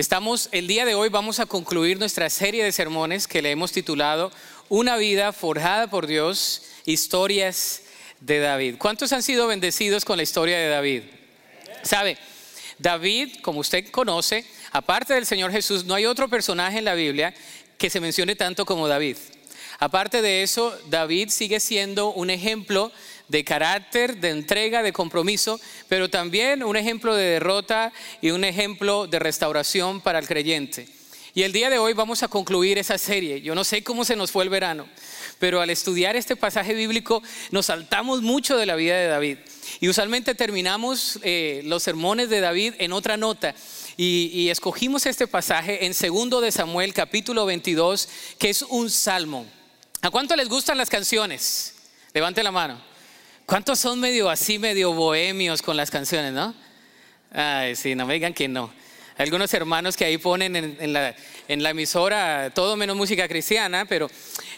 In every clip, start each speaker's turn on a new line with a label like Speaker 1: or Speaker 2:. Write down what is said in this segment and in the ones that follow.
Speaker 1: Estamos, el día de hoy vamos a concluir nuestra serie de sermones que le hemos titulado Una vida forjada por Dios, historias de David. ¿Cuántos han sido bendecidos con la historia de David? ¿Sabe? David, como usted conoce, aparte del Señor Jesús, no hay otro personaje en la Biblia que se mencione tanto como David. Aparte de eso, David sigue siendo un ejemplo de carácter, de entrega, de compromiso, pero también un ejemplo de derrota y un ejemplo de restauración para el creyente. Y el día de hoy vamos a concluir esa serie. Yo no sé cómo se nos fue el verano, pero al estudiar este pasaje bíblico nos saltamos mucho de la vida de David. Y usualmente terminamos eh, los sermones de David en otra nota. Y, escogimos este pasaje en segundo de Samuel capítulo 22, que es un salmo. ¿A cuánto les gustan las canciones? Levante la mano. ¿Cuántos son medio así, medio bohemios con las canciones, no? Ay, sí, no me digan que no. Algunos hermanos que ahí ponen en, la, emisora todo menos música cristiana, pero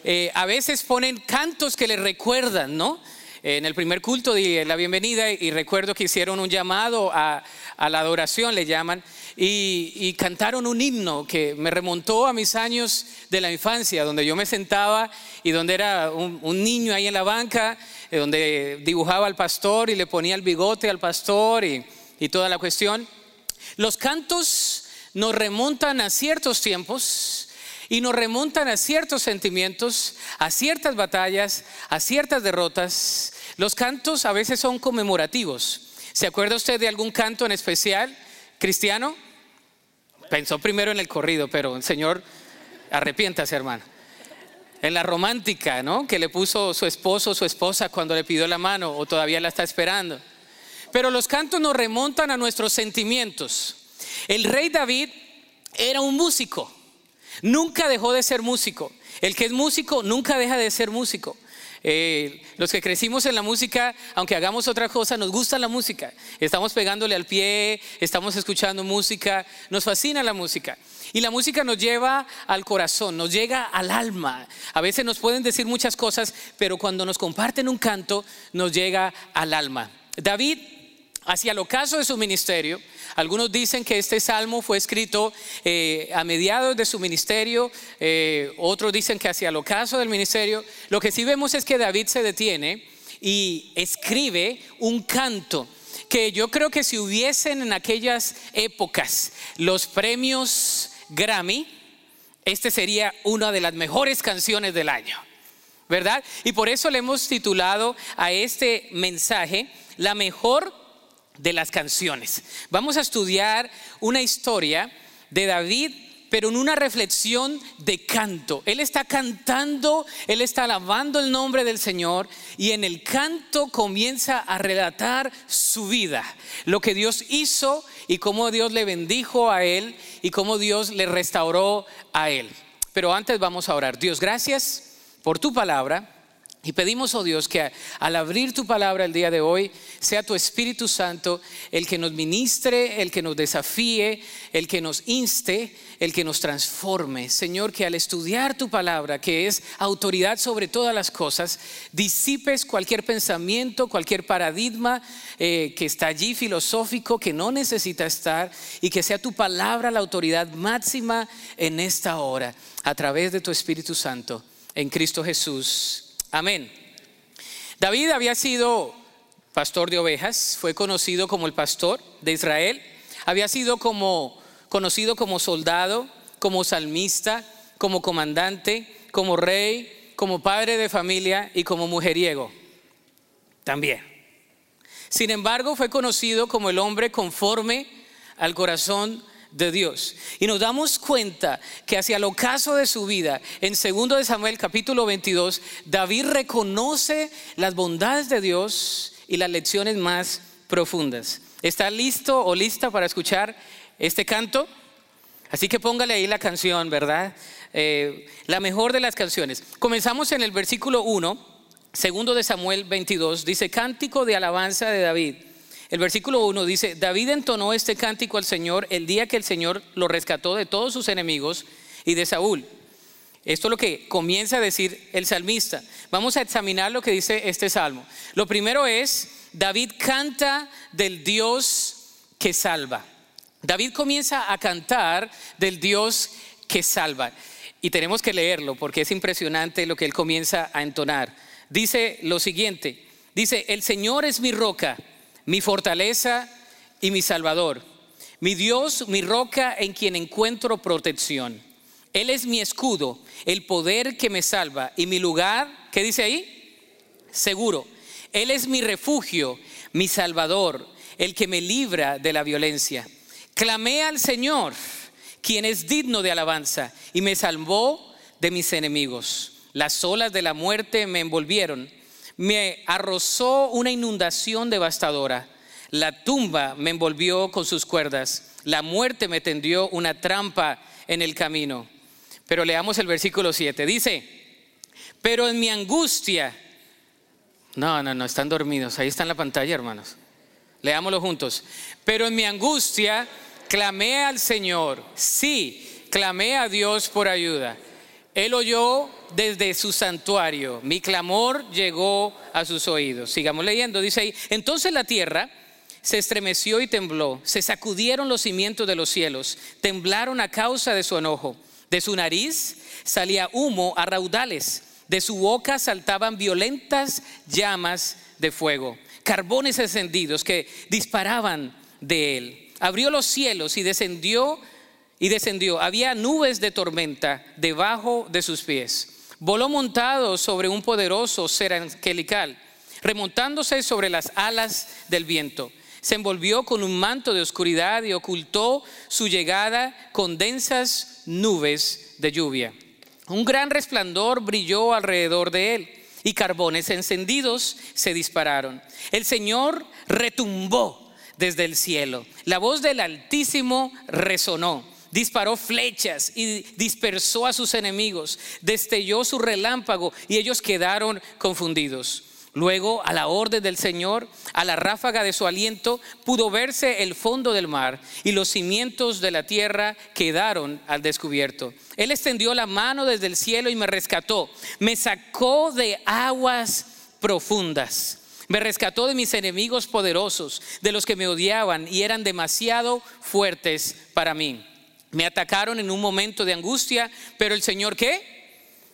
Speaker 1: eh, a veces ponen cantos que les recuerdan, ¿no? En el primer culto di la bienvenida y recuerdo que hicieron un llamado a, la adoración, le llaman, y, cantaron un himno que me remontó a mis años de la infancia, donde yo me sentaba y donde era un, niño ahí en la banca, donde dibujaba al pastor y le ponía el bigote al pastor y, y toda la cuestión. Los cantos nos remontan a ciertos tiempos y nos remontan a ciertos sentimientos, a ciertas batallas, a ciertas derrotas. Los cantos a veces son conmemorativos. ¿Se acuerda usted de algún canto en especial cristiano? Pensó primero en el corrido, pero el Señor, arrepiéntase, hermano. En la romántica, ¿no? Que le puso su esposo o su esposa cuando le pidió la mano o todavía la está esperando. Pero los cantos nos remontan a nuestros sentimientos. El rey David era un músico. Nunca dejó de ser músico. El que es músico nunca deja de ser músico. Eh, los que crecimos en la música, aunque hagamos otra cosa, nos gusta la música. Estamos pegándole al pie, estamos escuchando música, nos fascina la música. Y la música nos lleva al corazón, nos llega al alma. A veces nos pueden decir muchas cosas, pero cuando nos comparten un canto, nos llega al alma. David, hacia el ocaso de su ministerio, algunos dicen que este salmo fue escrito eh, a mediados de su ministerio, eh, otros dicen que hacia el ocaso del ministerio. Lo que sí vemos es que David se detiene y escribe un canto que yo creo que si hubiesen en aquellas épocas los premios Grammy, este sería una de las mejores canciones del año, ¿verdad? Y por eso le hemos titulado a este mensaje la mejor de las canciones. Vamos a estudiar una historia de David, pero en una reflexión de canto. Él está cantando, él está alabando el nombre del Señor y en el canto comienza a relatar su vida, lo que Dios hizo y cómo Dios le bendijo a él y cómo Dios le restauró a él. Pero antes vamos a orar. Dios, gracias por tu palabra. Y pedimos, oh Dios, que al abrir tu palabra el día de hoy, sea tu Espíritu Santo el que nos ministre, el que nos desafíe, el que nos inste, el que nos transforme. Señor, que al estudiar tu palabra, que es autoridad sobre todas las cosas, disipes cualquier pensamiento, cualquier paradigma eh, que está allí filosófico, que no necesita estar, y que sea tu palabra la autoridad máxima en esta hora, a través de tu Espíritu Santo, en Cristo Jesús. Amén. David había sido pastor de ovejas, fue conocido como el pastor de Israel, había sido como conocido como soldado, como salmista, como comandante, como rey, como padre de familia y como mujeriego. También. Sin embargo, fue conocido como el hombre conforme al corazón de Dios. Y nos damos cuenta que hacia el ocaso de su vida, en 2 de Samuel capítulo 22, David reconoce las bondades de Dios y las lecciones más profundas. ¿Está listo o lista para escuchar este canto? Así que póngale ahí la canción, ¿verdad? Eh, la mejor de las canciones. Comenzamos en el versículo 1, segundo de Samuel 22, dice, cántico de alabanza de David. El versículo 1 dice, David entonó este cántico al Señor el día que el Señor lo rescató de todos sus enemigos y de Saúl. Esto es lo que comienza a decir el salmista. Vamos a examinar lo que dice este salmo. Lo primero es, David canta del Dios que salva. David comienza a cantar del Dios que salva. Y tenemos que leerlo porque es impresionante lo que él comienza a entonar. Dice lo siguiente, dice, el Señor es mi roca, mi fortaleza y mi salvador, mi Dios, mi roca en quien encuentro protección. Él es mi escudo, el poder que me salva y mi lugar, ¿qué dice ahí? Seguro. Él es mi refugio, mi salvador, el que me libra de la violencia. Clamé al Señor, quien es digno de alabanza, y me salvó de mis enemigos. Las olas de la muerte me envolvieron, me arrozó una inundación devastadora. La tumba me envolvió con sus cuerdas, la muerte me tendió una trampa en el camino. Pero leamos el versículo 7. Dice, pero en mi angustia, no, no, no, están dormidos, ahí está en la pantalla, hermanos. Leámoslo juntos. Pero en mi angustia clamé al Señor, sí, clamé a Dios por ayuda. Él oyó desde su santuario, mi clamor llegó a sus oídos. Sigamos leyendo, dice ahí, entonces la tierra se estremeció y tembló, se sacudieron los cimientos de los cielos, temblaron a causa de su enojo. De su nariz salía humo a raudales, de su boca saltaban violentas llamas de fuego, carbones encendidos que disparaban de él. Abrió los cielos y descendió y descendió. Había nubes de tormenta debajo de sus pies. Voló montado sobre un poderoso ser angelical, remontándose sobre las alas del viento se envolvió con un manto de oscuridad y ocultó su llegada con densas nubes de lluvia. Un gran resplandor brilló alrededor de él y carbones encendidos se dispararon. El Señor retumbó desde el cielo. La voz del Altísimo resonó. Disparó flechas y dispersó a sus enemigos. Destelló su relámpago y ellos quedaron confundidos. Luego, a la orden del Señor, a la ráfaga de su aliento, pudo verse el fondo del mar y los cimientos de la tierra quedaron al descubierto. Él extendió la mano desde el cielo y me rescató. Me sacó de aguas profundas. Me rescató de mis enemigos poderosos, de los que me odiaban y eran demasiado fuertes para mí. Me atacaron en un momento de angustia, pero el Señor qué?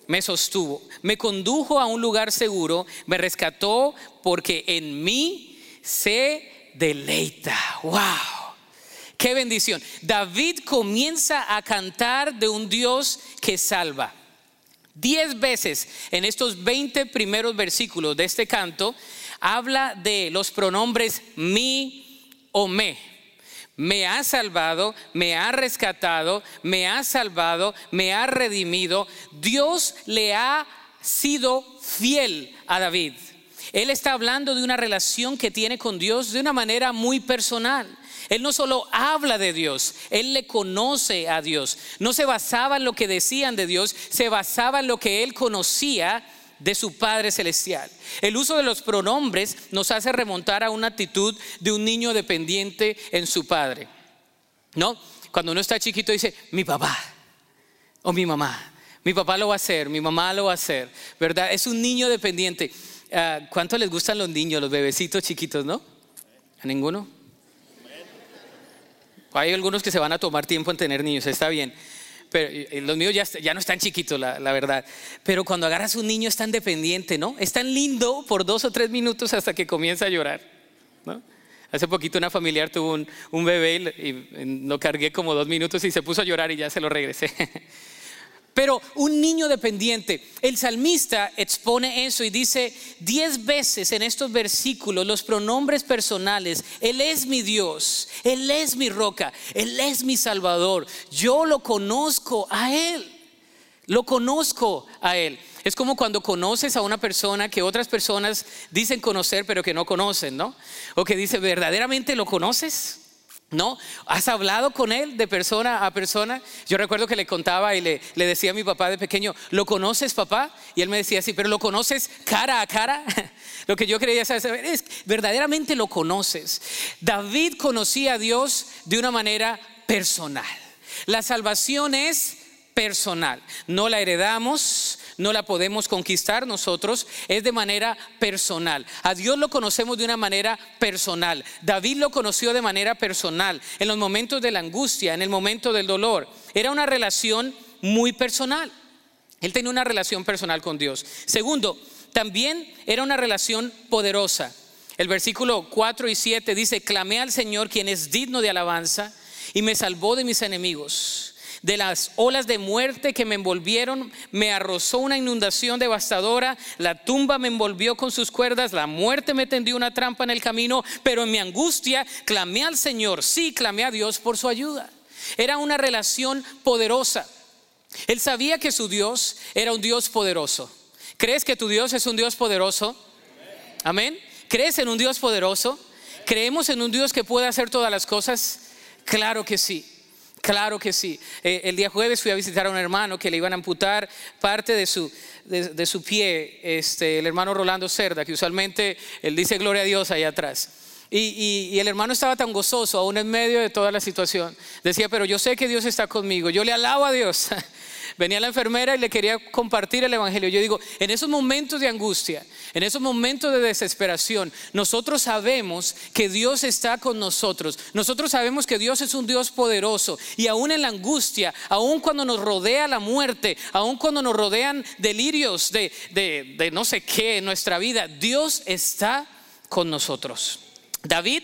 Speaker 1: me sostuvo, me condujo a un lugar seguro, me rescató porque en mí se deleita. ¡Wow! ¡Qué bendición! David comienza a cantar de un Dios que salva. Diez veces en estos 20 primeros versículos de este canto habla de los pronombres mi o me me ha salvado, me ha rescatado, me ha salvado, me ha redimido. Dios le ha sido fiel a David. Él está hablando de una relación que tiene con Dios de una manera muy personal. Él no solo habla de Dios, él le conoce a Dios. No se basaba en lo que decían de Dios, se basaba en lo que él conocía de su Padre Celestial. El uso de los pronombres nos hace remontar a una actitud de un niño dependiente en su padre. ¿No? Cuando uno está chiquito dice, mi papá o mi mamá. Mi papá lo va a hacer, mi mamá lo va a hacer, ¿verdad? Es un niño dependiente. Ah, ¿Cuánto les gustan los niños, los bebecitos chiquitos, no? ¿A ninguno? Hay algunos que se van a tomar tiempo en tener niños, está bien pero los míos ya, no están chiquitos, la, verdad. Pero cuando agarras un niño es tan dependiente, ¿no? Es tan lindo por dos o tres minutos hasta que comienza a llorar, ¿no? Hace poquito una familiar tuvo un, un bebé y lo cargué como dos minutos y se puso a llorar y ya se lo regresé. Pero un niño dependiente, el salmista expone eso y dice diez veces en estos versículos los pronombres personales, Él es mi Dios, Él es mi roca, Él es mi Salvador, yo lo conozco a Él, lo conozco a Él. Es como cuando conoces a una persona que otras personas dicen conocer pero que no conocen, ¿no? O que dice, ¿verdaderamente lo conoces? ¿No? ¿Has hablado con él de persona a persona? Yo recuerdo que le contaba y le, decía a mi papá de pequeño, ¿lo conoces papá? Y él me decía así, ¿pero lo conoces cara a cara? lo que yo creía saber es, ¿verdaderamente lo conoces? David conocía a Dios de una manera personal. La salvación es personal. No la heredamos, no la podemos conquistar nosotros, es de manera personal. A Dios lo conocemos de una manera personal. David lo conoció de manera personal, en los momentos de la angustia, en el momento del dolor. Era una relación muy personal. Él tenía una relación personal con Dios. Segundo, también era una relación poderosa. El versículo 4 y 7 dice, clamé al Señor quien es digno de alabanza y me salvó de mis enemigos. De las olas de muerte que me envolvieron, me arrozó una inundación devastadora, la tumba me envolvió con sus cuerdas, la muerte me tendió una trampa en el camino, pero en mi angustia clamé al Señor, sí, clamé a Dios por su ayuda. Era una relación poderosa. Él sabía que su Dios era un Dios poderoso. ¿Crees que tu Dios es un Dios poderoso? Amén. ¿Crees en un Dios poderoso? ¿Creemos en un Dios que puede hacer todas las cosas? Claro que sí. Claro que sí. Eh, el día jueves fui a visitar a un hermano que le iban a amputar parte de su, de, su pie, este, el hermano Rolando Cerda, que usualmente él dice gloria a Dios ahí atrás. Y, y, el hermano estaba tan gozoso aún en medio de toda la situación. Decía, pero yo sé que Dios está conmigo, yo le alabo a Dios. Venía la enfermera y le quería compartir el Evangelio. Yo digo, en esos momentos de angustia, en esos momentos de desesperación, nosotros sabemos que Dios está con nosotros. Nosotros sabemos que Dios es un Dios poderoso. Y aún en la angustia, aún cuando nos rodea la muerte, aún cuando nos rodean delirios de, de no sé qué en nuestra vida, Dios está con nosotros. David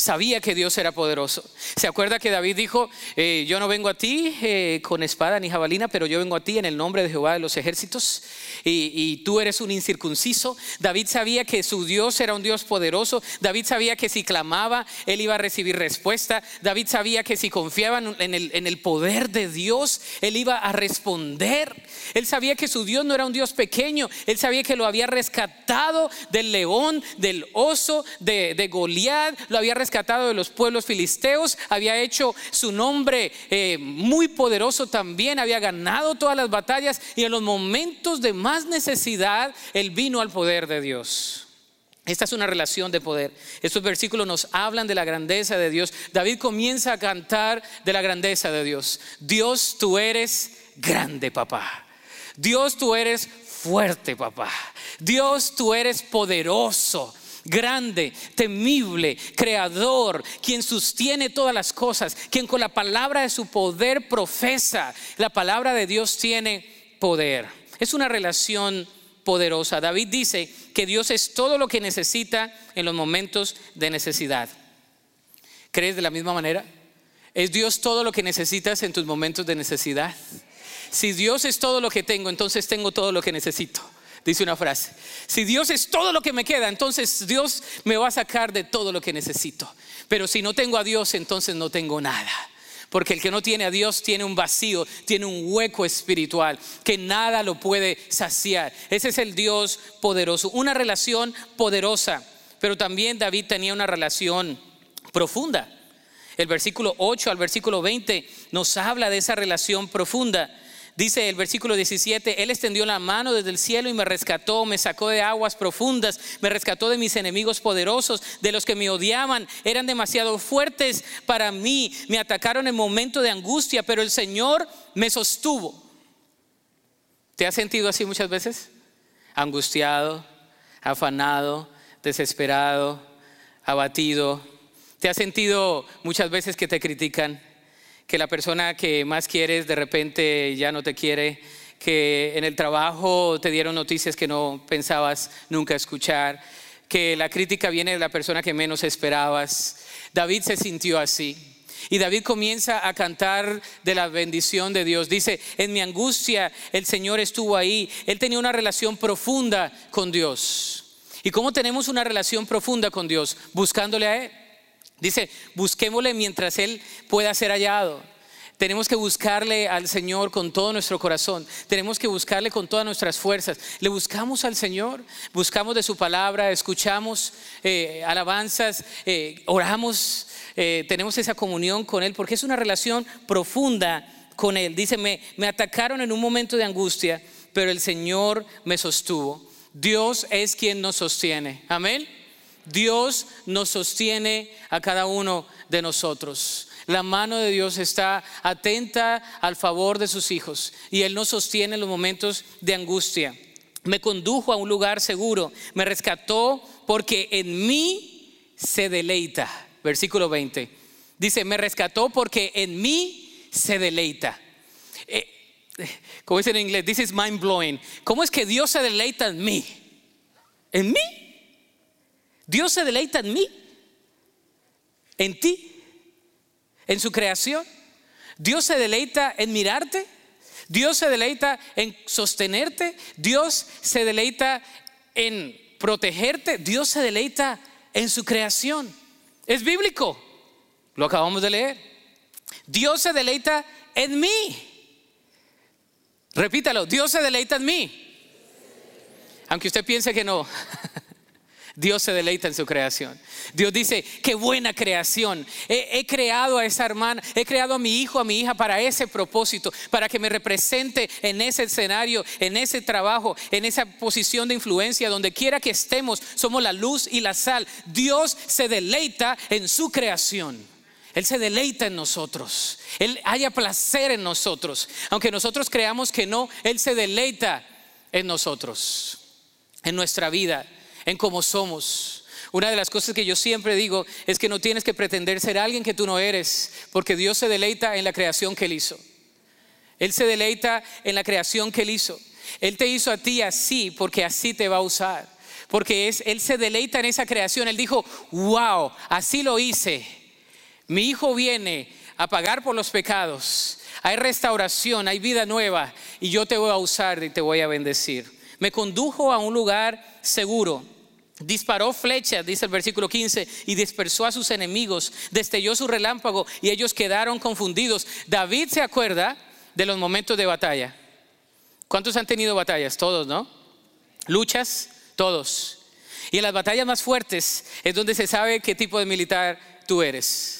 Speaker 1: sabía que Dios era poderoso. ¿Se acuerda que David dijo, eh, yo no vengo a ti eh, con espada ni jabalina, pero yo vengo a ti en el nombre de Jehová de los ejércitos y, tú eres un incircunciso? David sabía que su Dios era un Dios poderoso. David sabía que si clamaba, él iba a recibir respuesta. David sabía que si confiaba en el, en el poder de Dios, él iba a responder. Él sabía que su Dios no era un Dios pequeño. Él sabía que lo había rescatado del león, del oso, de, de Goliat, lo había rescatado rescatado de los pueblos filisteos, había hecho su nombre eh, muy poderoso también, había ganado todas las batallas y en los momentos de más necesidad, él vino al poder de Dios. Esta es una relación de poder. Estos versículos nos hablan de la grandeza de Dios. David comienza a cantar de la grandeza de Dios. Dios, tú eres grande, papá. Dios, tú eres fuerte, papá. Dios, tú eres poderoso grande, temible, creador, quien sostiene todas las cosas, quien con la palabra de su poder profesa. La palabra de Dios tiene poder. Es una relación poderosa. David dice que Dios es todo lo que necesita en los momentos de necesidad. ¿Crees de la misma manera? ¿Es Dios todo lo que necesitas en tus momentos de necesidad? Si Dios es todo lo que tengo, entonces tengo todo lo que necesito dice una frase. Si Dios es todo lo que me queda, entonces Dios me va a sacar de todo lo que necesito. Pero si no tengo a Dios, entonces no tengo nada. Porque el que no tiene a Dios tiene un vacío, tiene un hueco espiritual que nada lo puede saciar. Ese es el Dios poderoso, una relación poderosa. Pero también David tenía una relación profunda. El versículo 8 al versículo 20 nos habla de esa relación profunda. Dice el versículo 17, Él extendió la mano desde el cielo y me rescató, me sacó de aguas profundas, me rescató de mis enemigos poderosos, de los que me odiaban, eran demasiado fuertes para mí, me atacaron en momento de angustia, pero el Señor me sostuvo. ¿Te has sentido así muchas veces? Angustiado, afanado, desesperado, abatido. ¿Te has sentido muchas veces que te critican? Que la persona que más quieres de repente ya no te quiere, que en el trabajo te dieron noticias que no pensabas nunca escuchar, que la crítica viene de la persona que menos esperabas. David se sintió así. Y David comienza a cantar de la bendición de Dios. Dice, en mi angustia el Señor estuvo ahí. Él tenía una relación profunda con Dios. ¿Y cómo tenemos una relación profunda con Dios? Buscándole a Él. Dice, busquémosle mientras Él pueda ser hallado. Tenemos que buscarle al Señor con todo nuestro corazón. Tenemos que buscarle con todas nuestras fuerzas. Le buscamos al Señor, buscamos de su palabra, escuchamos eh, alabanzas, eh, oramos, eh, tenemos esa comunión con Él, porque es una relación profunda con Él. Dice, me, me atacaron en un momento de angustia, pero el Señor me sostuvo. Dios es quien nos sostiene. Amén. Dios nos sostiene a cada uno de nosotros. la mano de Dios está atenta al favor de sus hijos y Él nos sostiene en los momentos de angustia. Me condujo a un lugar seguro, me rescató porque en mí se deleita. Versículo 20. Dice, me rescató porque en mí se deleita. Eh, como dice en inglés, this is mind blowing. ¿Cómo es que Dios se deleita en mí? ¿En mí? Dios se deleita en mí, en ti, en su creación. Dios se deleita en mirarte. Dios se deleita en sostenerte. Dios se deleita en protegerte. Dios se deleita en su creación. Es bíblico. Lo acabamos de leer. Dios se deleita en mí. Repítalo, Dios se deleita en mí. Aunque usted piense que no. Dios se deleita en su creación. Dios dice, qué buena creación. He, creado a esa hermana, he creado a mi hijo, a mi hija para ese propósito, para que me represente en ese escenario, en ese trabajo, en esa posición de influencia, donde quiera que estemos, somos la luz y la sal. Dios se deleita en su creación. Él se deleita en nosotros. Él haya placer en nosotros. Aunque nosotros creamos que no, Él se deleita en nosotros, en nuestra vida, en cómo somos. Una de las cosas que yo siempre digo es que no tienes que pretender ser alguien que tú no eres, porque Dios se deleita en la creación que Él hizo. Él se deleita en la creación que Él hizo. Él te hizo a ti así porque así te va a usar. Porque es, Él se deleita en esa creación. Él dijo, wow, así lo hice mi hijo viene a pagar por los pecados, hay restauración, hay vida nueva y yo te voy a usar y te voy a bendecir. Me condujo a un lugar seguro. Disparó flechas, dice el versículo 15, y dispersó a sus enemigos, destelló su relámpago y ellos quedaron confundidos. David se acuerda de los momentos de batalla. ¿Cuántos han tenido batallas? Todos, ¿no? Luchas, todos. Y en las batallas más fuertes es donde se sabe qué tipo de militar tú eres.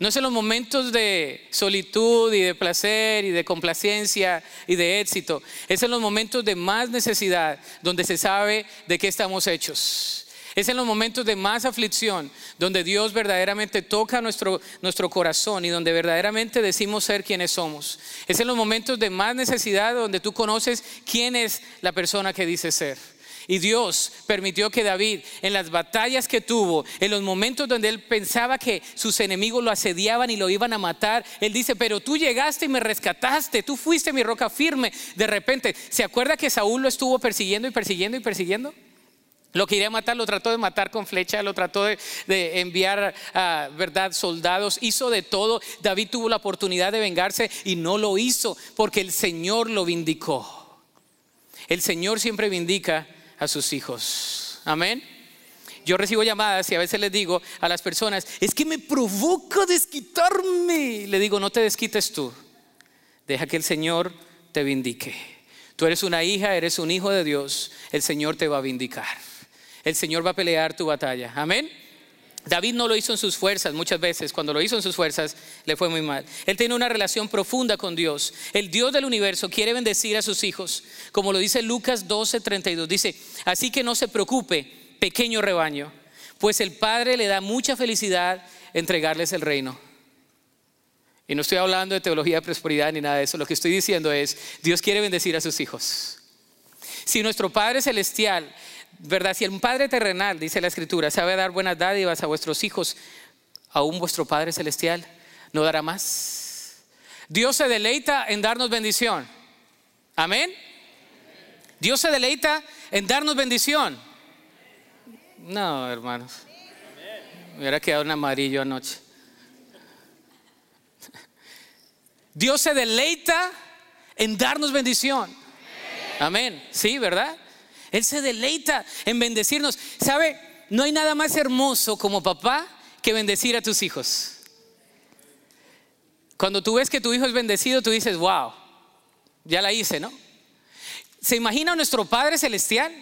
Speaker 1: No es en los momentos de solitud y de placer y de complacencia y de éxito. Es en los momentos de más necesidad donde se sabe de qué estamos hechos. Es en los momentos de más aflicción donde Dios verdaderamente toca nuestro, nuestro corazón y donde verdaderamente decimos ser quienes somos. Es en los momentos de más necesidad donde tú conoces quién es la persona que dice ser. Y Dios permitió que David, en las batallas que tuvo, en los momentos donde él pensaba que sus enemigos lo asediaban y lo iban a matar, él dice, pero tú llegaste y me rescataste, tú fuiste mi roca firme. De repente, ¿se acuerda que Saúl lo estuvo persiguiendo y persiguiendo y persiguiendo? Lo quería matar, lo trató de matar con flecha, lo trató de, enviar a verdad soldados, hizo de todo. David tuvo la oportunidad de vengarse y no lo hizo porque el Señor lo vindicó. El Señor siempre vindica a sus hijos. Amén. Yo recibo llamadas y a veces les digo a las personas, es que me provoca desquitarme. Le digo, no te desquites tú. Deja que el Señor te vindique. Tú eres una hija, eres un hijo de Dios. El Señor te va a vindicar. El Señor va a pelear tu batalla. Amén. David no lo hizo en sus fuerzas muchas veces, cuando lo hizo en sus fuerzas le fue muy mal. Él tiene una relación profunda con Dios. El Dios del universo quiere bendecir a sus hijos, como lo dice Lucas 12:32. Dice, así que no se preocupe, pequeño rebaño, pues el Padre le da mucha felicidad entregarles el reino. Y no estoy hablando de teología de prosperidad ni nada de eso, lo que estoy diciendo es, Dios quiere bendecir a sus hijos. Si nuestro Padre Celestial ¿verdad? Si el Padre terrenal, dice la Escritura, sabe dar buenas dádivas a vuestros hijos, aún vuestro Padre celestial no dará más. Dios se deleita en darnos bendición. Amén. Dios se deleita en darnos bendición. No, hermanos. Me hubiera quedado un amarillo anoche. Dios se deleita en darnos bendición. Amén. Sí, ¿verdad? Él se deleita en bendecirnos. ¿Sabe? No hay nada más hermoso como papá que bendecir a tus hijos. Cuando tú ves que tu hijo es bendecido, tú dices, wow, ya la hice, ¿no? ¿Se imagina nuestro Padre Celestial?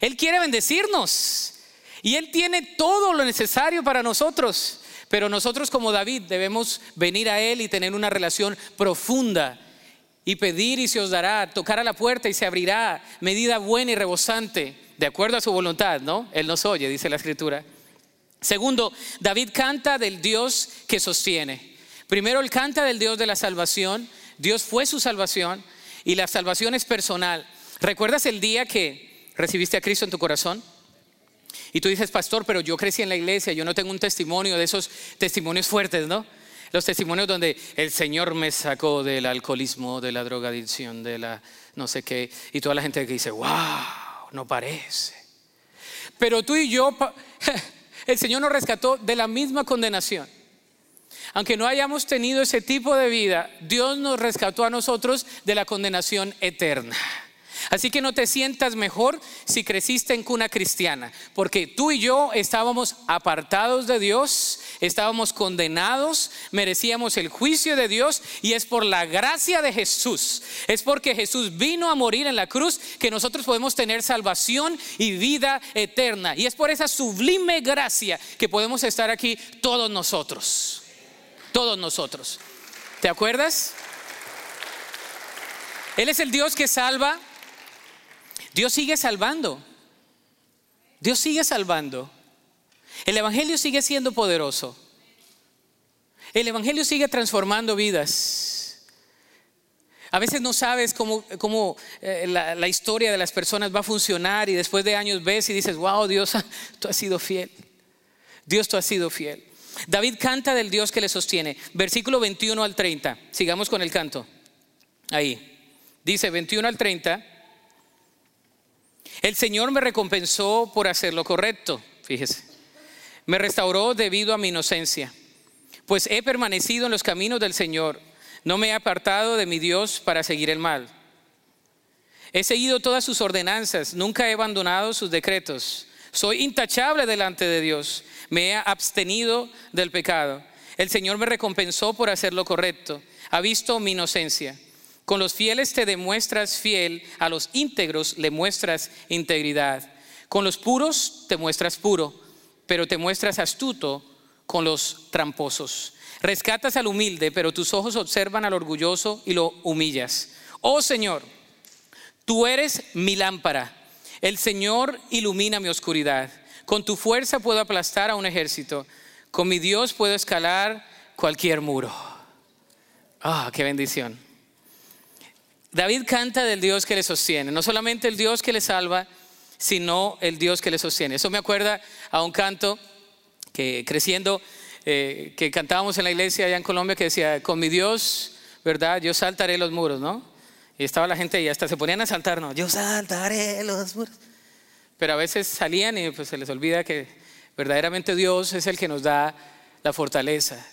Speaker 1: Él quiere bendecirnos y Él tiene todo lo necesario para nosotros. Pero nosotros como David debemos venir a Él y tener una relación profunda y pedir y se os dará, tocar a la puerta y se abrirá, medida buena y rebosante, de acuerdo a su voluntad, ¿no? Él nos oye, dice la escritura. Segundo, David canta del Dios que sostiene. Primero él canta del Dios de la salvación, Dios fue su salvación y la salvación es personal. ¿Recuerdas el día que recibiste a Cristo en tu corazón? Y tú dices, pastor, pero yo crecí en la iglesia, yo no tengo un testimonio de esos testimonios fuertes, ¿no? Los testimonios donde el Señor me sacó del alcoholismo, de la drogadicción, de la no sé qué, y toda la gente que dice, wow, no parece. Pero tú y yo, el Señor nos rescató de la misma condenación. Aunque no hayamos tenido ese tipo de vida, Dios nos rescató a nosotros de la condenación eterna. Así que no te sientas mejor si creciste en cuna cristiana, porque tú y yo estábamos apartados de Dios, estábamos condenados, merecíamos el juicio de Dios y es por la gracia de Jesús, es porque Jesús vino a morir en la cruz que nosotros podemos tener salvación y vida eterna. Y es por esa sublime gracia que podemos estar aquí todos nosotros, todos nosotros. ¿Te acuerdas? Él es el Dios que salva Dios sigue salvando. Dios sigue salvando. El Evangelio sigue siendo poderoso. El Evangelio sigue transformando vidas. A veces no sabes cómo, eh, la, la, historia de las personas va a funcionar y después de años ves y dices, wow, Dios, tú has sido fiel. Dios, tú has sido fiel. David canta del Dios que le sostiene. Versículo 21 al 30. Sigamos con el canto. Ahí. Dice 21 al 30. El Señor me recompensó por hacer lo correcto, fíjese. Me restauró debido a mi inocencia, pues he permanecido en los caminos del Señor. No me he apartado de mi Dios para seguir el mal. He seguido todas sus ordenanzas, nunca he abandonado sus decretos. Soy intachable delante de Dios. Me he abstenido del pecado. El Señor me recompensó por hacer lo correcto. Ha visto mi inocencia. Con los fieles te demuestras fiel, a los íntegros le muestras integridad. Con los puros te muestras puro, pero te muestras astuto con los tramposos. Rescatas al humilde, pero tus ojos observan al orgulloso y lo humillas. Oh Señor, tú eres mi lámpara. El Señor ilumina mi oscuridad. Con tu fuerza puedo aplastar a un ejército. Con mi Dios puedo escalar cualquier muro. Ah, qué bendición. David canta del Dios que le sostiene, no solamente el Dios que le salva, sino el Dios que le sostiene. Eso me acuerda a un canto que creciendo, eh, que cantábamos en la iglesia allá en Colombia, que decía, con mi Dios, ¿verdad? Yo saltaré los muros, ¿no? Y estaba la gente y hasta se ponían a saltar, ¿no? Yo saltaré los muros. Pero a veces salían y pues se les olvida que verdaderamente Dios es el que nos da la fortaleza.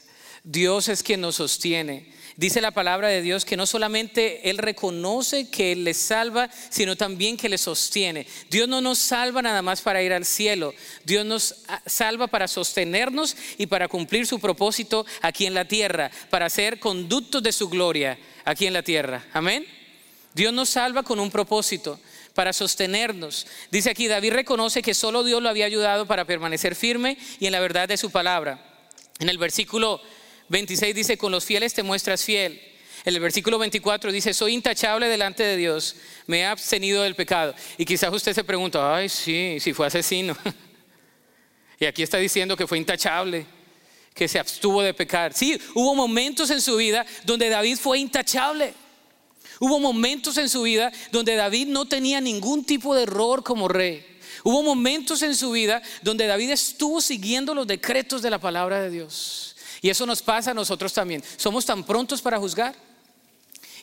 Speaker 1: Dios es quien nos sostiene. Dice la palabra de Dios que no solamente Él reconoce que Él le salva, sino también que le sostiene. Dios no nos salva nada más para ir al cielo. Dios nos ah, salva para sostenernos y para cumplir su propósito aquí en la tierra, para ser conductos de su gloria aquí en la tierra. Amén. Dios nos salva con un propósito para sostenernos. Dice aquí, David reconoce que solo Dios lo había ayudado para permanecer firme y en la verdad de su palabra. En el versículo 26 dice, con los fieles te muestras fiel. En el versículo 24 dice, soy intachable delante de Dios, me he abstenido del pecado. Y quizás usted se pregunta, ay, sí, si fue asesino. y aquí está diciendo que fue intachable, que se abstuvo de pecar. Sí, hubo momentos en su vida donde David fue intachable. Hubo momentos en su vida donde David no tenía ningún tipo de error como rey. Hubo momentos en su vida donde David estuvo siguiendo los decretos de la palabra de Dios. Y eso nos pasa a nosotros también. Somos tan prontos para juzgar.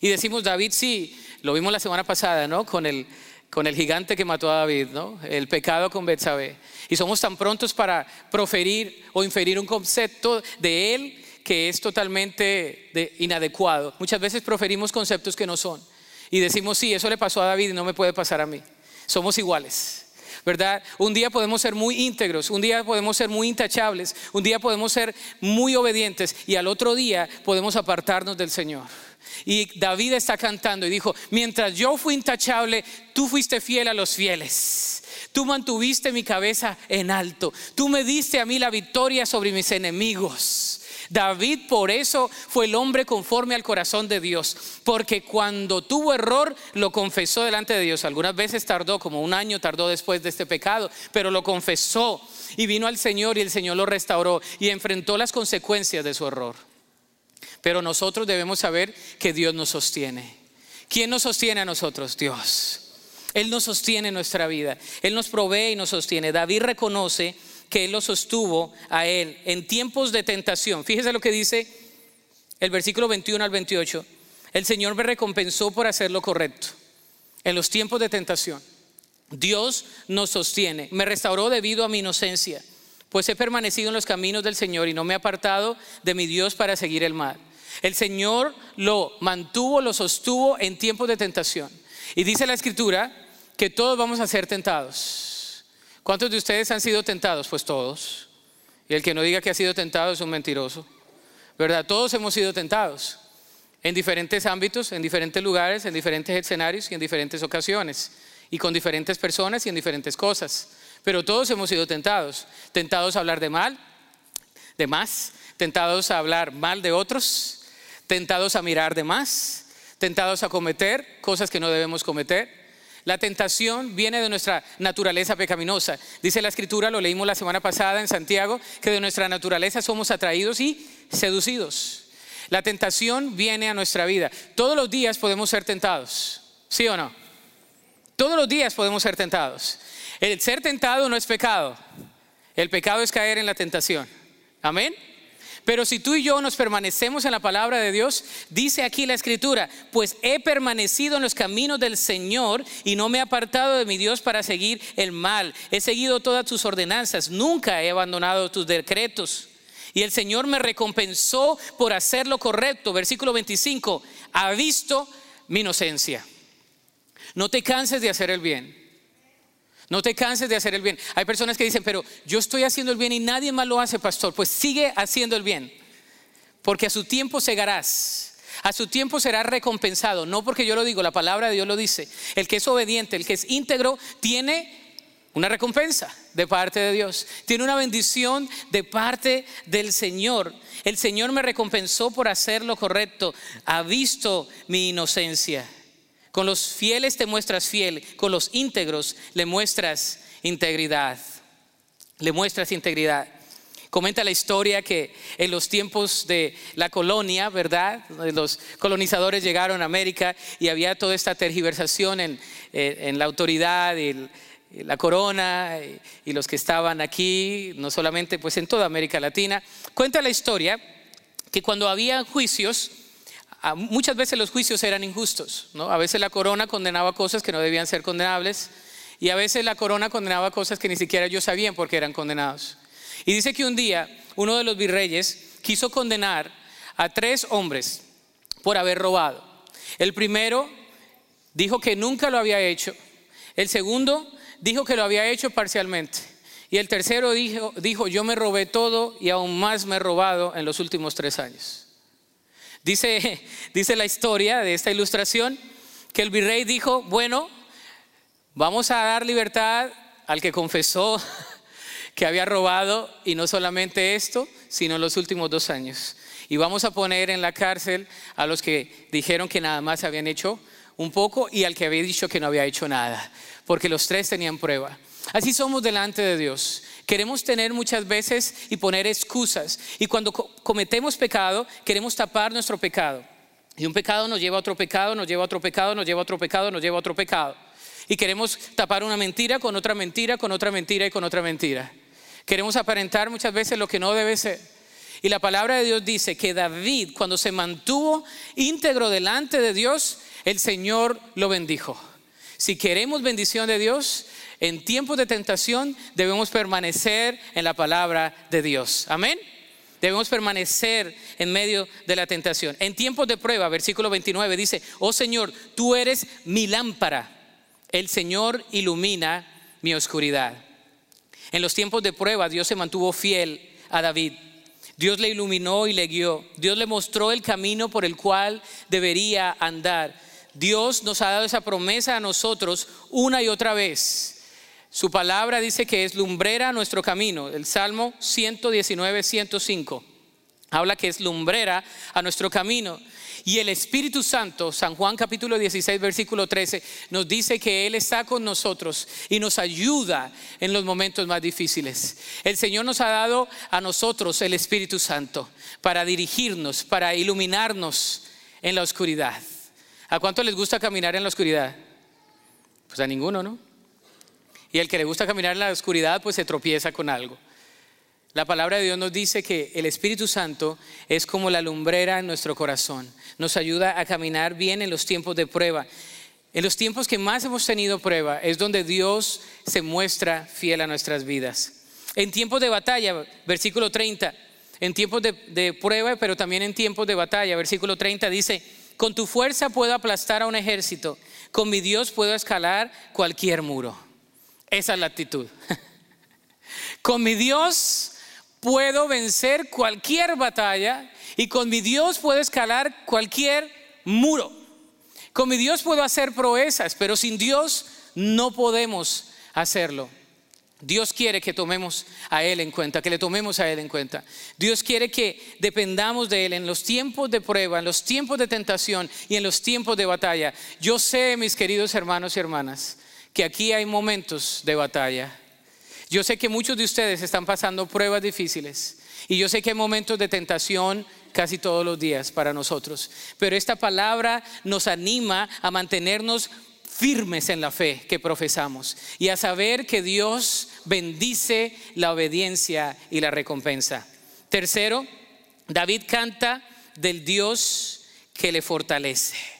Speaker 1: Y decimos, David, sí, lo vimos la semana pasada, ¿no? Con el, con el gigante que mató a David, ¿no? El pecado con Betsabé. Y somos tan prontos para proferir o inferir un concepto de él que es totalmente inadecuado. Muchas veces proferimos conceptos que no son. Y decimos, sí, eso le pasó a David y no me puede pasar a mí. Somos iguales. ¿Verdad? Un día podemos ser muy íntegros, un día podemos ser muy intachables, un día podemos ser muy obedientes y al otro día podemos apartarnos del Señor. Y David está cantando y dijo, mientras yo fui intachable, tú fuiste fiel a los fieles. Tú mantuviste mi cabeza en alto. Tú me diste a mí la victoria sobre mis enemigos. David por eso fue el hombre conforme al corazón de Dios, porque cuando tuvo error lo confesó delante de Dios. Algunas veces tardó, como un año tardó después de este pecado, pero lo confesó y vino al Señor y el Señor lo restauró y enfrentó las consecuencias de su error. Pero nosotros debemos saber que Dios nos sostiene. ¿Quién nos sostiene a nosotros? Dios. Él nos sostiene nuestra vida. Él nos provee y nos sostiene. David reconoce que Él lo sostuvo a Él en tiempos de tentación. Fíjese lo que dice el versículo 21 al 28. El Señor me recompensó por hacer lo correcto en los tiempos de tentación. Dios nos sostiene. Me restauró debido a mi inocencia, pues he permanecido en los caminos del Señor y no me he apartado de mi Dios para seguir el mal. El Señor lo mantuvo, lo sostuvo en tiempos de tentación. Y dice la escritura que todos vamos a ser tentados. ¿Cuántos de ustedes han sido tentados? Pues todos. Y el que no diga que ha sido tentado es un mentiroso. ¿Verdad? Todos hemos sido tentados en diferentes ámbitos, en diferentes lugares, en diferentes escenarios y en diferentes ocasiones. Y con diferentes personas y en diferentes cosas. Pero todos hemos sido tentados. Tentados a hablar de mal, de más. Tentados a hablar mal de otros. Tentados a mirar de más tentados a cometer cosas que no debemos cometer. La tentación viene de nuestra naturaleza pecaminosa. Dice la escritura, lo leímos la semana pasada en Santiago, que de nuestra naturaleza somos atraídos y seducidos. La tentación viene a nuestra vida. Todos los días podemos ser tentados, ¿sí o no? Todos los días podemos ser tentados. El ser tentado no es pecado. El pecado es caer en la tentación. Amén. Pero si tú y yo nos permanecemos en la palabra de Dios, dice aquí la escritura, pues he permanecido en los caminos del Señor y no me he apartado de mi Dios para seguir el mal. He seguido todas tus ordenanzas, nunca he abandonado tus decretos. Y el Señor me recompensó por hacer lo correcto. Versículo 25, ha visto mi inocencia. No te canses de hacer el bien. No te canses de hacer el bien. Hay personas que dicen, pero yo estoy haciendo el bien y nadie más lo hace, pastor. Pues sigue haciendo el bien, porque a su tiempo segarás. A su tiempo será recompensado, no porque yo lo digo, la palabra de Dios lo dice. El que es obediente, el que es íntegro, tiene una recompensa de parte de Dios. Tiene una bendición de parte del Señor. El Señor me recompensó por hacer lo correcto. Ha visto mi inocencia. Con los fieles te muestras fiel, con los íntegros le muestras integridad. Le muestras integridad. Comenta la historia que en los tiempos de la colonia, ¿verdad? Los colonizadores llegaron a América y había toda esta tergiversación en, eh, la autoridad y la corona y, los que estaban aquí, no solamente pues en toda América Latina. Cuenta la historia que cuando había juicios, muchas veces los juicios eran injustos, ¿no? A veces la corona condenaba cosas que no debían ser condenables y a veces la corona condenaba cosas que ni siquiera ellos sabían porque eran condenados. Y dice que un día uno de los virreyes quiso condenar a tres hombres por haber robado. El primero dijo que nunca lo había hecho. El segundo dijo que lo había hecho parcialmente. Y el tercero dijo, dijo yo me robé todo y aún más me he robado en los últimos tres años. Dice, dice la historia de esta ilustración que el virrey dijo, bueno, vamos a dar libertad al que confesó que había robado y no solamente esto, sino los últimos dos años. Y vamos a poner en la cárcel a los que dijeron que nada más habían hecho un poco y al que había dicho que no había hecho nada, porque los tres tenían prueba. Así somos delante de Dios. Queremos tener muchas veces y poner excusas. Y cuando cometemos pecado, queremos tapar nuestro pecado. Y un pecado nos lleva a otro pecado, nos lleva a otro pecado, nos lleva a otro pecado, nos lleva a otro pecado. Y queremos tapar una mentira con otra mentira, con otra mentira y con otra mentira. Queremos aparentar muchas veces lo que no debe ser. Y la palabra de Dios dice que David, cuando se mantuvo íntegro delante de Dios, el Señor lo bendijo. Si queremos bendición de Dios, en tiempos de tentación debemos permanecer en la palabra de Dios. Amén. Debemos permanecer en medio de la tentación. En tiempos de prueba, versículo 29 dice, oh Señor, tú eres mi lámpara. El Señor ilumina mi oscuridad. En los tiempos de prueba, Dios se mantuvo fiel a David. Dios le iluminó y le guió. Dios le mostró el camino por el cual debería andar. Dios nos ha dado esa promesa a nosotros una y otra vez. Su palabra dice que es lumbrera nuestro camino. El Salmo 119, 105 habla que es lumbrera a nuestro camino. Y el Espíritu Santo, San Juan capítulo 16, versículo 13, nos dice que Él está con nosotros y nos ayuda en los momentos más difíciles. El Señor nos ha dado a nosotros el Espíritu Santo para dirigirnos, para iluminarnos en la oscuridad. ¿A cuánto les gusta caminar en la oscuridad? Pues a ninguno, ¿no? Y el que le gusta caminar en la oscuridad, pues se tropieza con algo. La palabra de Dios nos dice que el Espíritu Santo es como la lumbrera en nuestro corazón. Nos ayuda a caminar bien en los tiempos de prueba. En los tiempos que más hemos tenido prueba es donde Dios se muestra fiel a nuestras vidas. En tiempos de batalla, versículo 30, en tiempos de, de, prueba, pero también en tiempos de batalla, versículo 30 dice, con tu fuerza puedo aplastar a un ejército, con mi Dios puedo escalar cualquier muro. Esa es la actitud. con mi Dios puedo vencer cualquier batalla y con mi Dios puedo escalar cualquier muro. Con mi Dios puedo hacer proezas, pero sin Dios no podemos hacerlo. Dios quiere que tomemos a Él en cuenta, que le tomemos a Él en cuenta. Dios quiere que dependamos de Él en los tiempos de prueba, en los tiempos de tentación y en los tiempos de batalla. Yo sé, mis queridos hermanos y hermanas, que aquí hay momentos de batalla. Yo sé que muchos de ustedes están pasando pruebas difíciles y yo sé que hay momentos de tentación casi todos los días para nosotros, pero esta palabra nos anima a mantenernos firmes en la fe que profesamos y a saber que Dios bendice la obediencia y la recompensa. Tercero, David canta del Dios que le fortalece.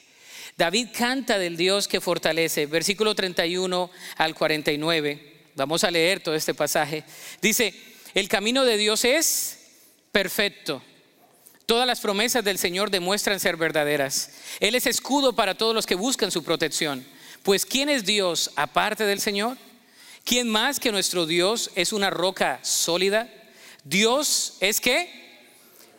Speaker 1: David canta del Dios que fortalece. Versículo 31 al 49. Vamos a leer todo este pasaje. Dice, el camino de Dios es perfecto. Todas las promesas del Señor demuestran ser verdaderas. Él es escudo para todos los que buscan su protección. Pues ¿quién es Dios aparte del Señor? ¿Quién más que nuestro Dios es una roca sólida? Dios es que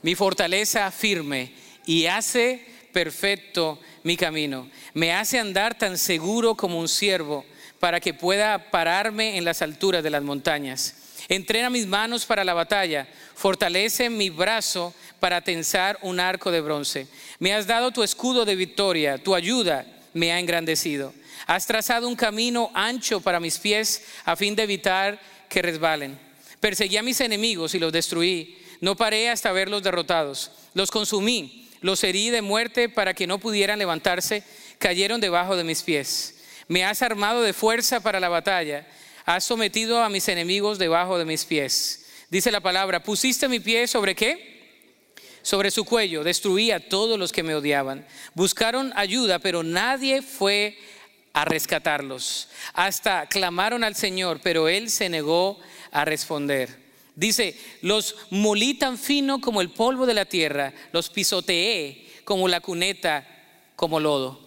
Speaker 1: mi fortaleza firme y hace perfecto mi camino. Me hace andar tan seguro como un siervo para que pueda pararme en las alturas de las montañas. Entrena mis manos para la batalla, fortalece mi brazo para tensar un arco de bronce. Me has dado tu escudo de victoria, tu ayuda me ha engrandecido. Has trazado un camino ancho para mis pies a fin de evitar que resbalen. Perseguí a mis enemigos y los destruí. No paré hasta verlos derrotados. Los consumí, los herí de muerte para que no pudieran levantarse. Cayeron debajo de mis pies. Me has armado de fuerza para la batalla. Has sometido a mis enemigos debajo de mis pies. Dice la palabra, pusiste mi pie sobre qué? sobre su cuello, destruí a todos los que me odiaban. Buscaron ayuda, pero nadie fue a rescatarlos. Hasta clamaron al Señor, pero Él se negó a responder. Dice, los molí tan fino como el polvo de la tierra, los pisoteé como la cuneta, como lodo.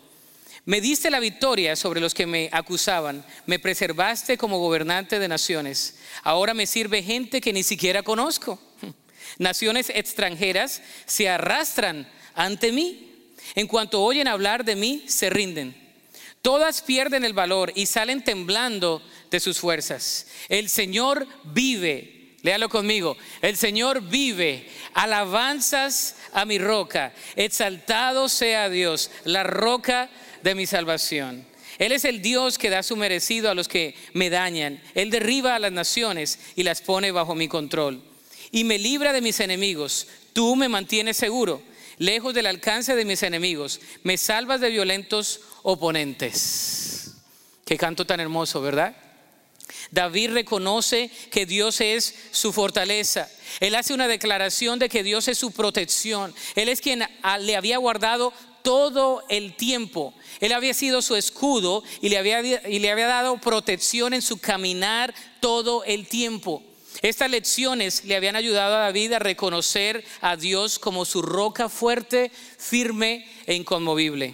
Speaker 1: Me diste la victoria sobre los que me acusaban, me preservaste como gobernante de naciones. Ahora me sirve gente que ni siquiera conozco. Naciones extranjeras se arrastran ante mí. En cuanto oyen hablar de mí, se rinden. Todas pierden el valor y salen temblando de sus fuerzas. El Señor vive. Léalo conmigo. El Señor vive. Alabanzas a mi roca. Exaltado sea Dios, la roca de mi salvación. Él es el Dios que da su merecido a los que me dañan. Él derriba a las naciones y las pone bajo mi control y me libra de mis enemigos. Tú me mantienes seguro, lejos del alcance de mis enemigos. Me salvas de violentos oponentes. Qué canto tan hermoso, ¿verdad? David reconoce que Dios es su fortaleza. Él hace una declaración de que Dios es su protección. Él es quien le había guardado todo el tiempo. Él había sido su escudo y le había, y le había dado protección en su caminar todo el tiempo. Estas lecciones le habían ayudado a David a reconocer a Dios como su roca fuerte, firme e inconmovible.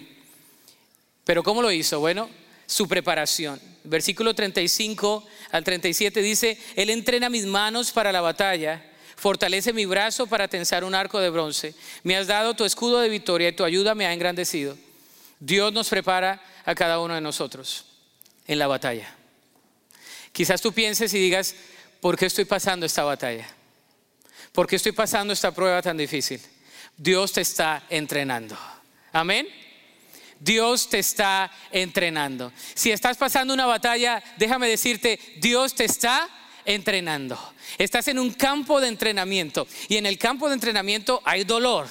Speaker 1: Pero ¿cómo lo hizo? Bueno, su preparación. Versículo 35 al 37 dice, Él entrena mis manos para la batalla, fortalece mi brazo para tensar un arco de bronce. Me has dado tu escudo de victoria y tu ayuda me ha engrandecido. Dios nos prepara a cada uno de nosotros en la batalla. Quizás tú pienses y digas, ¿por qué estoy pasando esta batalla? ¿Por qué estoy pasando esta prueba tan difícil? Dios te está entrenando. Amén. Dios te está entrenando. Si estás pasando una batalla, déjame decirte, Dios te está entrenando. Estás en un campo de entrenamiento y en el campo de entrenamiento hay dolor.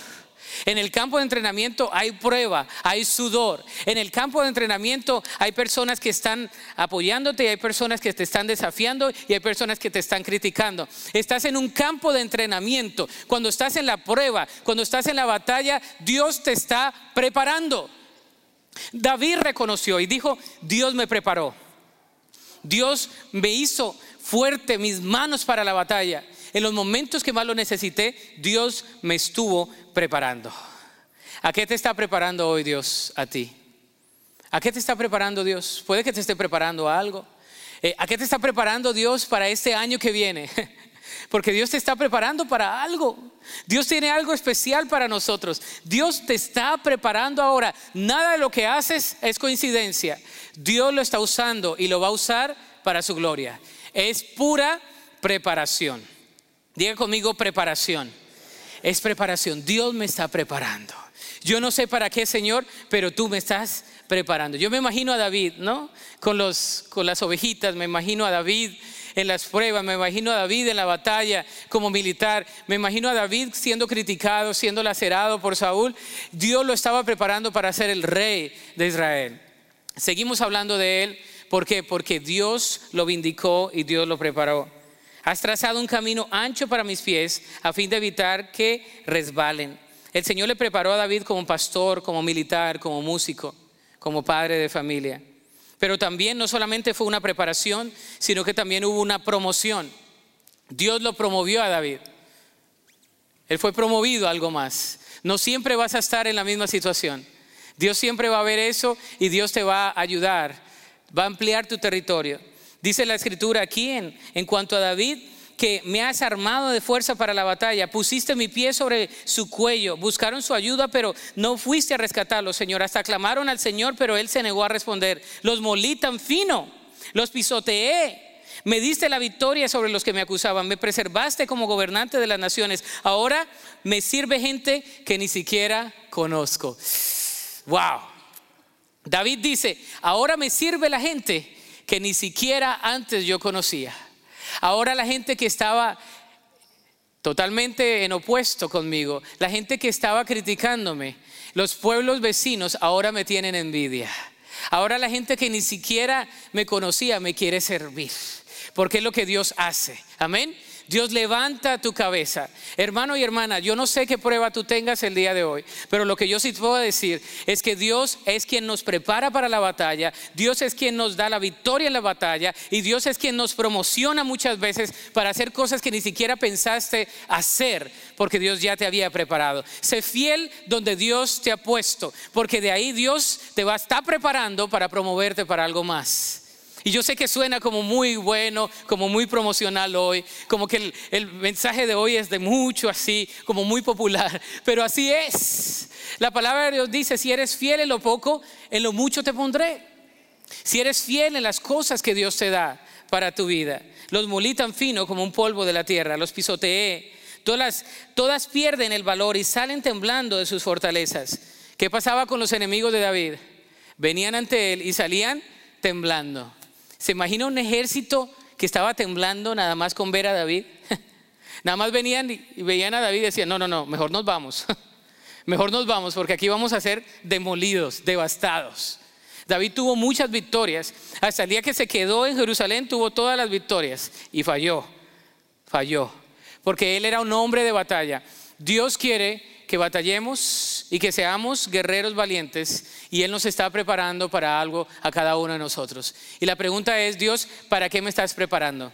Speaker 1: En el campo de entrenamiento hay prueba, hay sudor. En el campo de entrenamiento hay personas que están apoyándote y hay personas que te están desafiando y hay personas que te están criticando. Estás en un campo de entrenamiento. Cuando estás en la prueba, cuando estás en la batalla, Dios te está preparando. David reconoció y dijo, Dios me preparó. Dios me hizo fuerte mis manos para la batalla. En los momentos que más lo necesité, Dios me estuvo preparando. ¿A qué te está preparando hoy Dios a ti? ¿A qué te está preparando Dios? Puede que te esté preparando algo. Eh, ¿A qué te está preparando Dios para este año que viene? Porque Dios te está preparando para algo. Dios tiene algo especial para nosotros. Dios te está preparando ahora. Nada de lo que haces es coincidencia. Dios lo está usando y lo va a usar para su gloria. Es pura preparación. Diga conmigo preparación. Es preparación. Dios me está preparando. Yo no sé para qué, Señor, pero tú me estás preparando. Yo me imagino a David, ¿no? Con, los, con las ovejitas, me imagino a David en las pruebas, me imagino a David en la batalla como militar, me imagino a David siendo criticado, siendo lacerado por Saúl. Dios lo estaba preparando para ser el rey de Israel. Seguimos hablando de él, ¿por qué? Porque Dios lo vindicó y Dios lo preparó. Has trazado un camino ancho para mis pies a fin de evitar que resbalen. El Señor le preparó a David como pastor, como militar, como músico, como padre de familia. Pero también no solamente fue una preparación, sino que también hubo una promoción. Dios lo promovió a David. Él fue promovido a algo más. No siempre vas a estar en la misma situación. Dios siempre va a ver eso y Dios te va a ayudar, va a ampliar tu territorio. Dice la escritura aquí en, en cuanto a David, que me has armado de fuerza para la batalla, pusiste mi pie sobre su cuello, buscaron su ayuda, pero no fuiste a rescatarlo, Señor. Hasta clamaron al Señor, pero Él se negó a responder. Los molí tan fino, los pisoteé. Me diste la victoria sobre los que me acusaban, me preservaste como gobernante de las naciones. Ahora me sirve gente que ni siquiera conozco. Wow. David dice, ahora me sirve la gente que ni siquiera antes yo conocía. Ahora la gente que estaba totalmente en opuesto conmigo, la gente que estaba criticándome, los pueblos vecinos ahora me tienen envidia. Ahora la gente que ni siquiera me conocía me quiere servir, porque es lo que Dios hace. Amén. Dios levanta tu cabeza. Hermano y hermana, yo no sé qué prueba tú tengas el día de hoy, pero lo que yo sí puedo decir es que Dios es quien nos prepara para la batalla, Dios es quien nos da la victoria en la batalla y Dios es quien nos promociona muchas veces para hacer cosas que ni siquiera pensaste hacer, porque Dios ya te había preparado. Sé fiel donde Dios te ha puesto, porque de ahí Dios te va a estar preparando para promoverte para algo más. Y yo sé que suena como muy bueno, como muy promocional hoy, como que el, mensaje de hoy es de mucho así, como muy popular, pero así es. La palabra de Dios dice, si eres fiel en lo poco, en lo mucho te pondré. Si eres fiel en las cosas que Dios te da para tu vida, los molí tan fino como un polvo de la tierra, los pisoteé, todas, todas pierden el valor y salen temblando de sus fortalezas. ¿Qué pasaba con los enemigos de David? Venían ante él y salían temblando. ¿Se imagina un ejército que estaba temblando nada más con ver a David? nada más venían y veían a David y decían, no, no, no, mejor nos vamos. mejor nos vamos porque aquí vamos a ser demolidos, devastados. David tuvo muchas victorias. Hasta el día que se quedó en Jerusalén tuvo todas las victorias y falló, falló. Porque él era un hombre de batalla. Dios quiere que batallemos y que seamos guerreros valientes y Él nos está preparando para algo a cada uno de nosotros. Y la pregunta es, Dios, ¿para qué me estás preparando?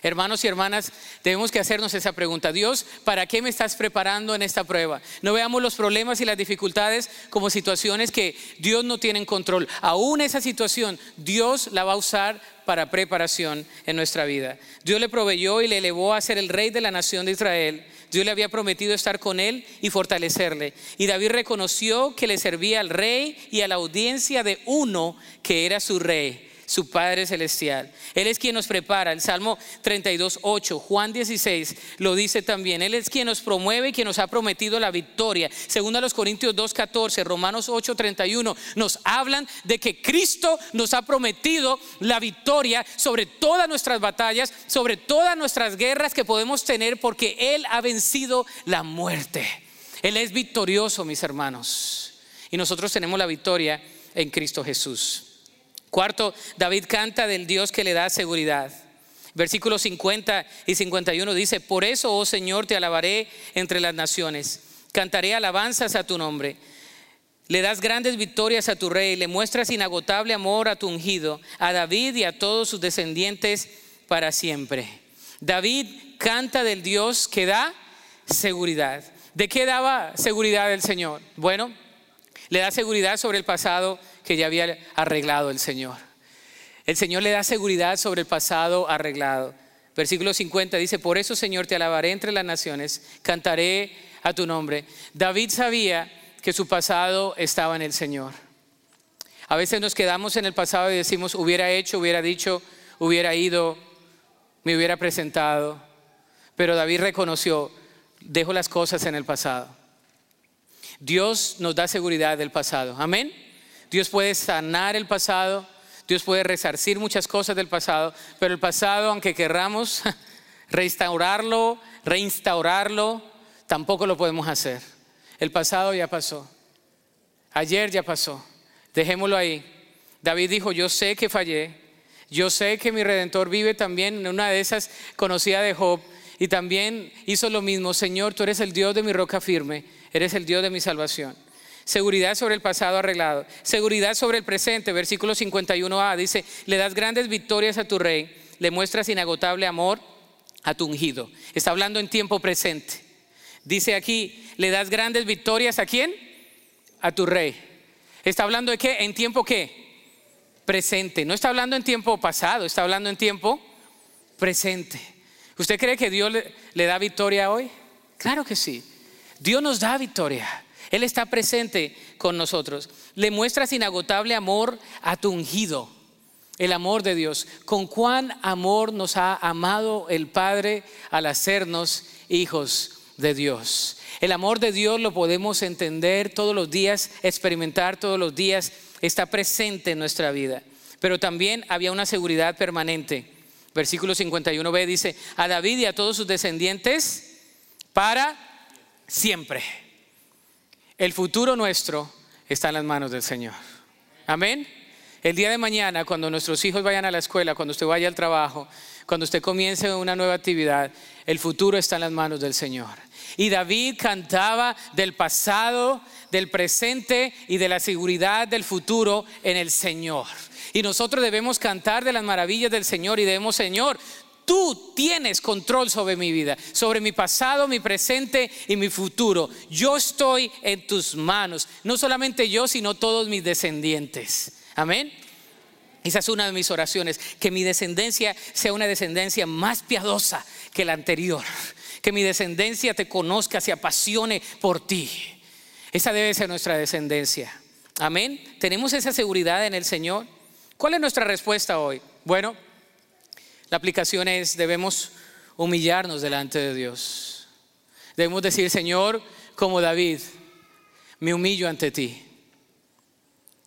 Speaker 1: Hermanos y hermanas, debemos que hacernos esa pregunta. Dios, ¿para qué me estás preparando en esta prueba? No veamos los problemas y las dificultades como situaciones que Dios no tiene en control. Aún esa situación, Dios la va a usar para preparación en nuestra vida. Dios le proveyó y le elevó a ser el rey de la nación de Israel Dios le había prometido estar con él y fortalecerle. Y David reconoció que le servía al rey y a la audiencia de uno que era su rey. Su Padre Celestial. Él es quien nos prepara. El Salmo 32, 8, Juan 16 lo dice también. Él es quien nos promueve y quien nos ha prometido la victoria. Según a los Corintios 2, 14, Romanos 8, 31, nos hablan de que Cristo nos ha prometido la victoria sobre todas nuestras batallas, sobre todas nuestras guerras que podemos tener porque Él ha vencido la muerte. Él es victorioso, mis hermanos. Y nosotros tenemos la victoria en Cristo Jesús. Cuarto, David canta del Dios que le da seguridad. Versículos 50 y 51 dice, por eso, oh Señor, te alabaré entre las naciones, cantaré alabanzas a tu nombre. Le das grandes victorias a tu rey, le muestras inagotable amor a tu ungido, a David y a todos sus descendientes para siempre. David canta del Dios que da seguridad. ¿De qué daba seguridad el Señor? Bueno, le da seguridad sobre el pasado que ya había arreglado el Señor. El Señor le da seguridad sobre el pasado arreglado. Versículo 50 dice, por eso Señor te alabaré entre las naciones, cantaré a tu nombre. David sabía que su pasado estaba en el Señor. A veces nos quedamos en el pasado y decimos, hubiera hecho, hubiera dicho, hubiera ido, me hubiera presentado. Pero David reconoció, dejo las cosas en el pasado. Dios nos da seguridad del pasado. Amén. Dios puede sanar el pasado, Dios puede resarcir muchas cosas del pasado, pero el pasado, aunque querramos restaurarlo, reinstaurarlo, tampoco lo podemos hacer. El pasado ya pasó. Ayer ya pasó. Dejémoslo ahí. David dijo, yo sé que fallé, yo sé que mi redentor vive también en una de esas conocidas de Job y también hizo lo mismo. Señor, tú eres el Dios de mi roca firme, eres el Dios de mi salvación. Seguridad sobre el pasado arreglado. Seguridad sobre el presente. Versículo 51a dice, le das grandes victorias a tu rey, le muestras inagotable amor a tu ungido. Está hablando en tiempo presente. Dice aquí, le das grandes victorias a quién? A tu rey. Está hablando de qué? En tiempo qué? Presente. No está hablando en tiempo pasado, está hablando en tiempo presente. ¿Usted cree que Dios le, le da victoria hoy? Claro que sí. Dios nos da victoria. Él está presente con nosotros. Le muestras inagotable amor a tu ungido, el amor de Dios. Con cuán amor nos ha amado el Padre al hacernos hijos de Dios. El amor de Dios lo podemos entender todos los días, experimentar todos los días, está presente en nuestra vida. Pero también había una seguridad permanente. Versículo 51b dice, a David y a todos sus descendientes para siempre. El futuro nuestro está en las manos del Señor. Amén. El día de mañana, cuando nuestros hijos vayan a la escuela, cuando usted vaya al trabajo, cuando usted comience una nueva actividad, el futuro está en las manos del Señor. Y David cantaba del pasado, del presente y de la seguridad del futuro en el Señor. Y nosotros debemos cantar de las maravillas del Señor y debemos, Señor, Tú tienes control sobre mi vida, sobre mi pasado, mi presente y mi futuro. Yo estoy en tus manos. No solamente yo, sino todos mis descendientes. Amén. Esa es una de mis oraciones, que mi descendencia sea una descendencia más piadosa que la anterior. Que mi descendencia te conozca, se apasione por ti. Esa debe ser nuestra descendencia. Amén. ¿Tenemos esa seguridad en el Señor? ¿Cuál es nuestra respuesta hoy? Bueno, la aplicación es, debemos humillarnos delante de Dios. Debemos decir, Señor, como David, me humillo ante ti.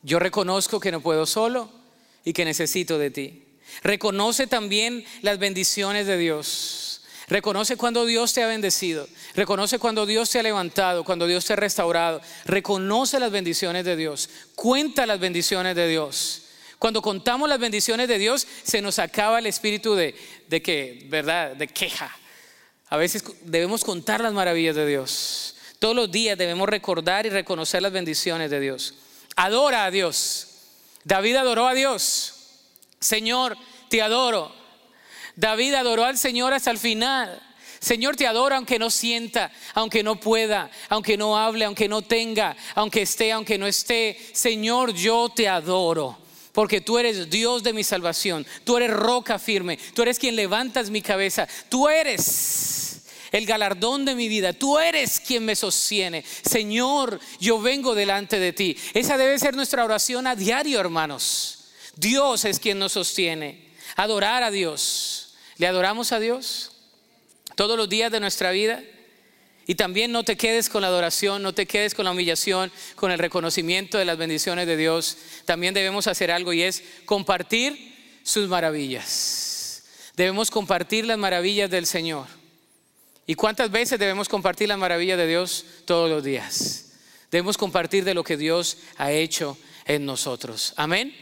Speaker 1: Yo reconozco que no puedo solo y que necesito de ti. Reconoce también las bendiciones de Dios. Reconoce cuando Dios te ha bendecido. Reconoce cuando Dios te ha levantado, cuando Dios te ha restaurado. Reconoce las bendiciones de Dios. Cuenta las bendiciones de Dios. Cuando contamos las bendiciones de Dios, se nos acaba el espíritu de, de que, ¿verdad? De queja. A veces debemos contar las maravillas de Dios. Todos los días debemos recordar y reconocer las bendiciones de Dios. Adora a Dios. David adoró a Dios. Señor, te adoro. David adoró al Señor hasta el final. Señor, te adoro aunque no sienta, aunque no pueda, aunque no hable, aunque no tenga, aunque esté, aunque no esté. Señor, yo te adoro porque tú eres Dios de mi salvación, tú eres roca firme, tú eres quien levantas mi cabeza, tú eres el galardón de mi vida, tú eres quien me sostiene. Señor, yo vengo delante de ti. Esa debe ser nuestra oración a diario, hermanos. Dios es quien nos sostiene. Adorar a Dios. ¿Le adoramos a Dios todos los días de nuestra vida? Y también no te quedes con la adoración, no te quedes con la humillación, con el reconocimiento de las bendiciones de Dios. También debemos hacer algo y es compartir sus maravillas. Debemos compartir las maravillas del Señor. ¿Y cuántas veces debemos compartir las maravillas de Dios? Todos los días. Debemos compartir de lo que Dios ha hecho en nosotros. Amén.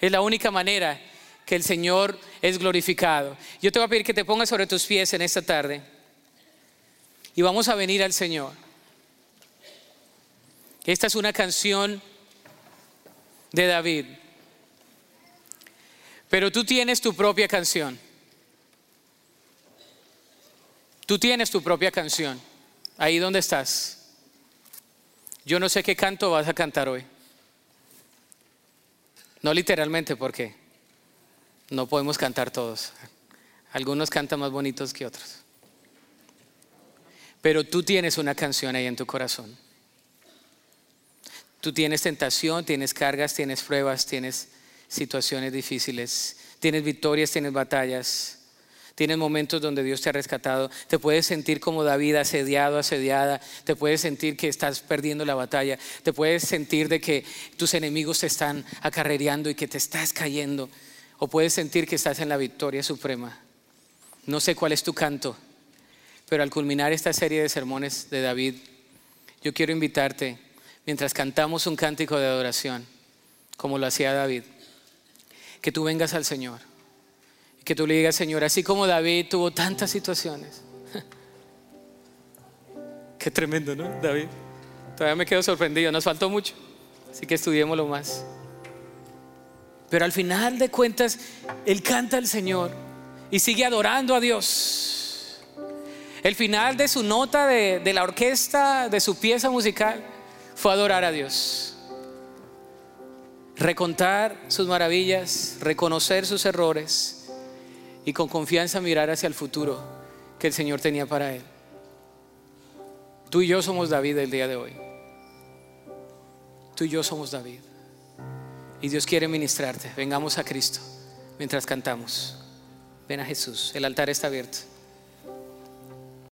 Speaker 1: Es la única manera que el Señor es glorificado. Yo te voy a pedir que te pongas sobre tus pies en esta tarde y vamos a venir al Señor. Esta es una canción de David. Pero tú tienes tu propia canción. Tú tienes tu propia canción. Ahí donde estás. Yo no sé qué canto vas a cantar hoy. No literalmente porque no podemos cantar todos. Algunos cantan más bonitos que otros. Pero tú tienes una canción ahí en tu corazón. Tú tienes tentación, tienes cargas, tienes pruebas, tienes situaciones difíciles, tienes victorias, tienes batallas, tienes momentos donde Dios te ha rescatado. Te puedes sentir como David, asediado, asediada. Te puedes sentir que estás perdiendo la batalla. Te puedes sentir de que tus enemigos te están acarreando y que te estás cayendo. O puedes sentir que estás en la victoria suprema. No sé cuál es tu canto. Pero al culminar esta serie de sermones de David, yo quiero invitarte, mientras cantamos un cántico de adoración, como lo hacía David, que tú vengas al Señor. Que tú le digas, Señor, así como David tuvo tantas situaciones. Qué tremendo, ¿no, David? Todavía me quedo sorprendido, nos faltó mucho, así que estudiémoslo más. Pero al final de cuentas, Él canta al Señor y sigue adorando a Dios. El final de su nota de, la orquesta, de su pieza musical, fue adorar a Dios. Recontar sus maravillas, reconocer sus errores y con confianza mirar hacia el futuro que el Señor tenía para él. Tú y yo somos David el día de hoy. Tú y yo somos David. Y Dios quiere ministrarte. Vengamos a Cristo mientras cantamos. Ven a Jesús. El altar está abierto.